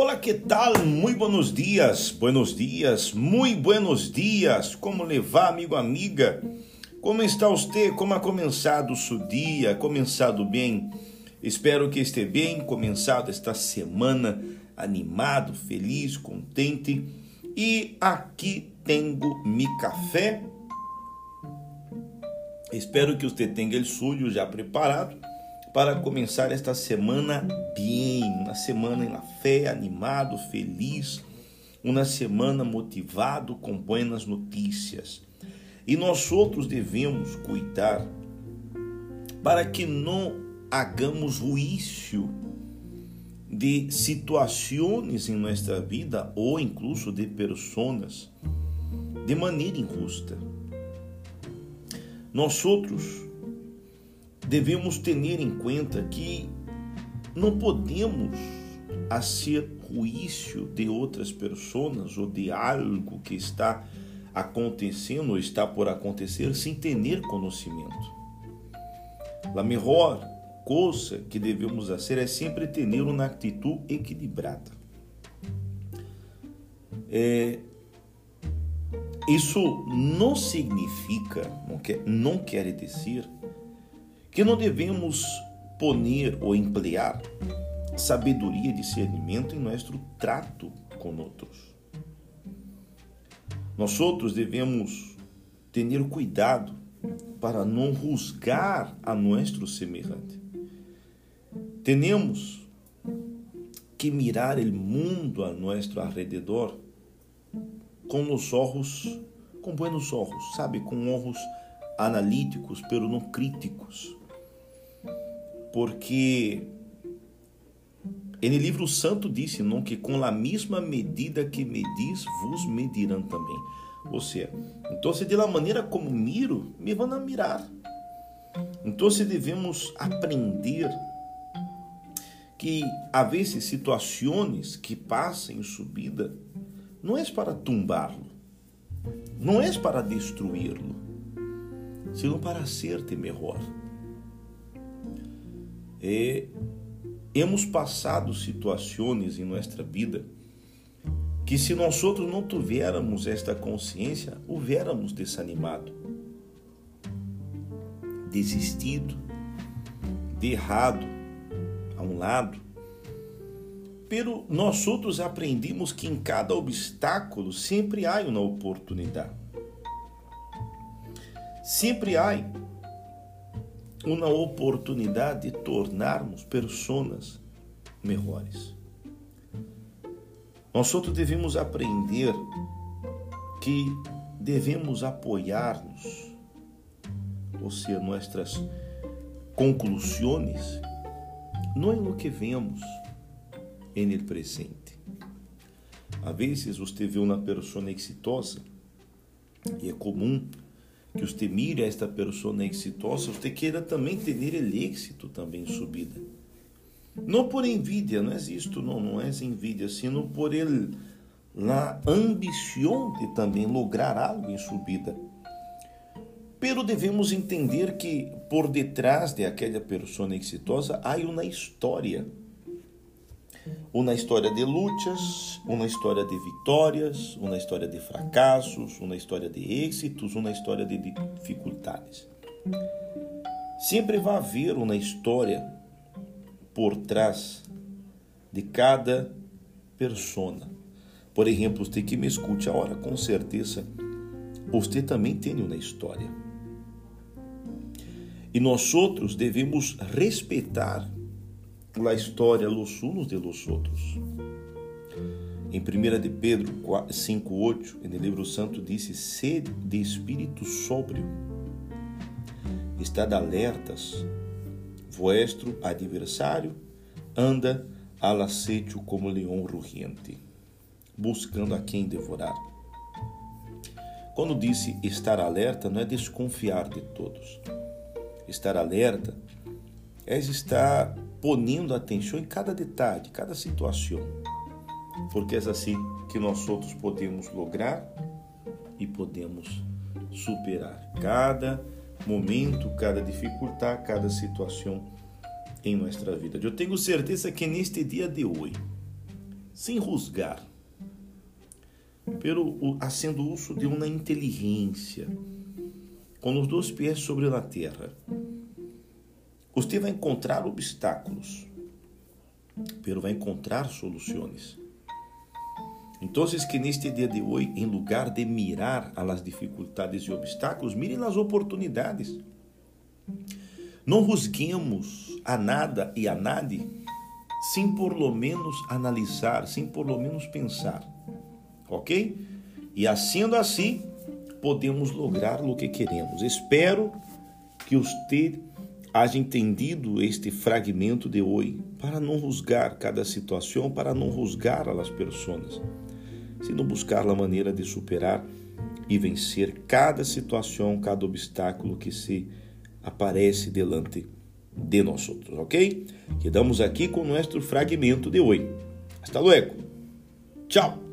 Olá, que tal? Muito buenos dias, buenos dias, muito buenos dias. Como levar, amigo, amiga? Como está você? Como ha começado o seu dia? Começado bem? Espero que esteja bem, começado esta semana animado, feliz, contente. E aqui tenho mi café. Espero que você tenha o suyo já preparado para começar esta semana bem, uma semana na fé, animado, feliz, uma semana motivado com buenas notícias. E nós outros devemos cuidar para que não hagamos juízo de situações em nossa vida ou incluso de pessoas de maneira injusta. Nós outros devemos ter em conta que não podemos fazer juízo de outras pessoas ou de algo que está acontecendo ou está por acontecer sem ter conhecimento. A melhor coisa que devemos fazer é sempre ter uma atitude equilibrada. É, isso não significa, não quer, não quer dizer que não devemos poner ou emplear sabedoria e discernimento em nosso trato com outros. Nós outros devemos ter cuidado para não juzgar a nosso semelhante. Temos que mirar o mundo a nosso alrededor com os olhos, com buenos olhos, sabe, com olhos analíticos, pero não críticos porque no livro santo disse não que com a mesma medida que medis vos medirão também. Ou seja, então de la maneira como miro, me vão a mirar. Então devemos aprender que a vezes situações que passam em subida não é para tumbá-lo, não é para destruí-lo, senão para ser-te melhor é, hemos passado situações em nossa vida que se nós outros não tivéssemos esta consciência, houvéssemos desanimado, desistido, de errado a um lado. Pero nós outros aprendimos que em cada obstáculo sempre há uma oportunidade. Sempre há uma oportunidade de tornarmos pessoas melhores. Nós outros devemos aprender que devemos apoiar-nos, ou seja, nossas conclusões, não em lo que vemos em presente. Às vezes você vê uma pessoa exitosa e é comum que você mire esta pessoa exitosa, você queira também ter el êxito também em subida. Não por envidia, não é isto, não, não é envidia, sino por el, la ambição de também lograr algo em subida. Pero devemos entender que por detrás de aquela pessoa exitosa há uma história uma história de lutas, uma história de vitórias, uma história de fracassos, uma história de êxitos, uma história de dificuldades. Sempre vai haver uma história por trás de cada persona. Por exemplo, você que me escute agora, com certeza, você também tem uma história. E nós outros devemos respeitar la história los unos de los outros. Em 1 de Pedro 5,8, no livro santo, disse: Sede de espírito sóbrio, estad alertas, vuestro adversário anda al como leão rugiente, buscando a quem devorar. Quando disse estar alerta, não é desconfiar de todos. Estar alerta é estar ponendo atenção em cada detalhe, cada situação, porque é assim que nós outros podemos lograr e podemos superar cada momento, cada dificuldade, cada situação em nossa vida. Eu tenho certeza que neste dia de hoje, sem rusgar, pelo haciendo uso de uma inteligência, com os dois pés sobre a terra. Você vai encontrar obstáculos, pero vai encontrar soluções. Então, que neste dia de hoje, em lugar de mirar a las dificuldades e obstáculos, mirem as oportunidades. Não rusguemos a nada e a nade sem por lo menos analisar, sem por lo menos pensar. Ok? E sendo assim, podemos lograr o que queremos. Espero que você haja entendido este fragmento de hoje para não rusgar cada situação, para não rusgar as pessoas, sino buscar a maneira de superar e vencer cada situação, cada obstáculo que se aparece delante de nós outros, ok? Quedamos aqui com nosso fragmento de hoje. Hasta luego. Tchau.